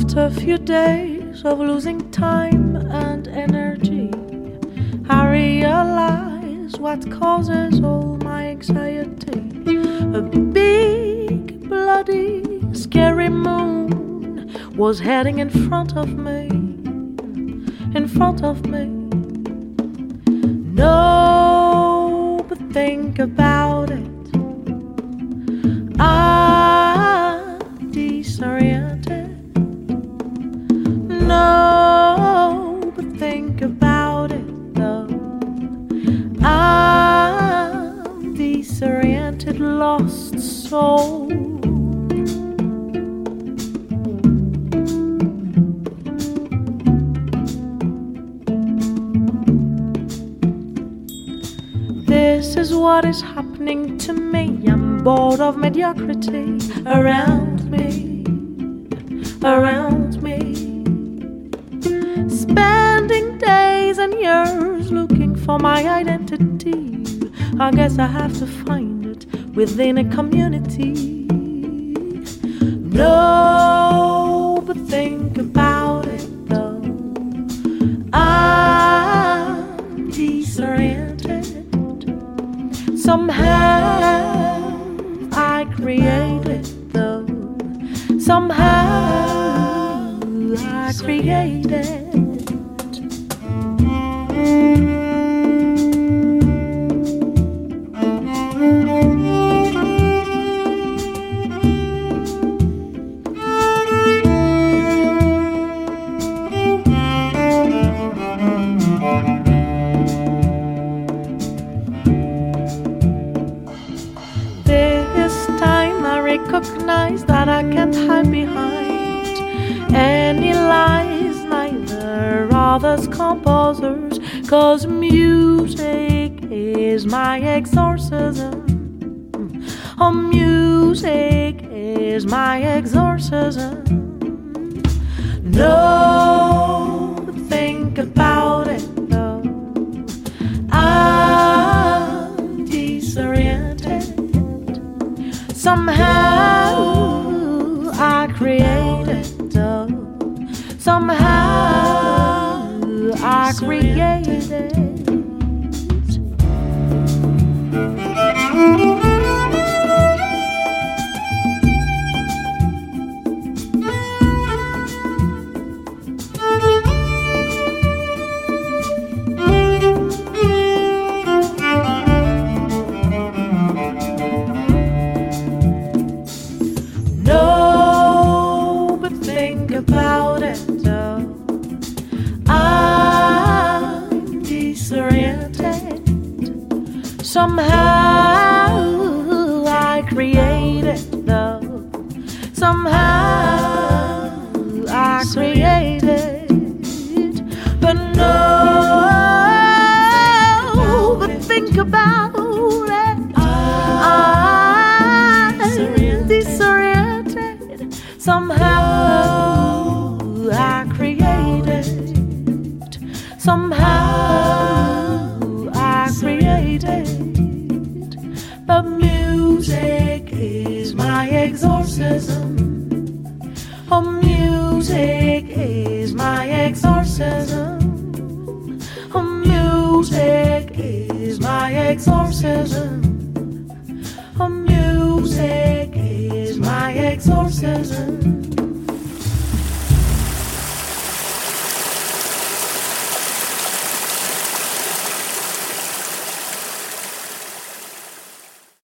After a few days of losing time and energy, I realize what causes all my anxiety. A big, bloody, scary moon was heading in front of me, in front of me. No, but think about No, but think about it though. I'm disoriented, lost soul. This is what is happening to me. I'm bored of mediocrity around me, around me. Spending days and years looking for my identity. I guess I have to find it within a community. No, but think about it though. I'm disoriented. Somehow I created though. Somehow I created. Recognize that I can't hide behind any lies, neither others composers, cause music is my exorcism. Oh, music is my exorcism. No, Somehow I created. Somehow I created. Somehow I created though. Somehow I created. But no, but think about it. I'm disoriented. Somehow my exorcism. Oh, music is my exorcism. Oh, music is my exorcism. Oh, music is my exorcism.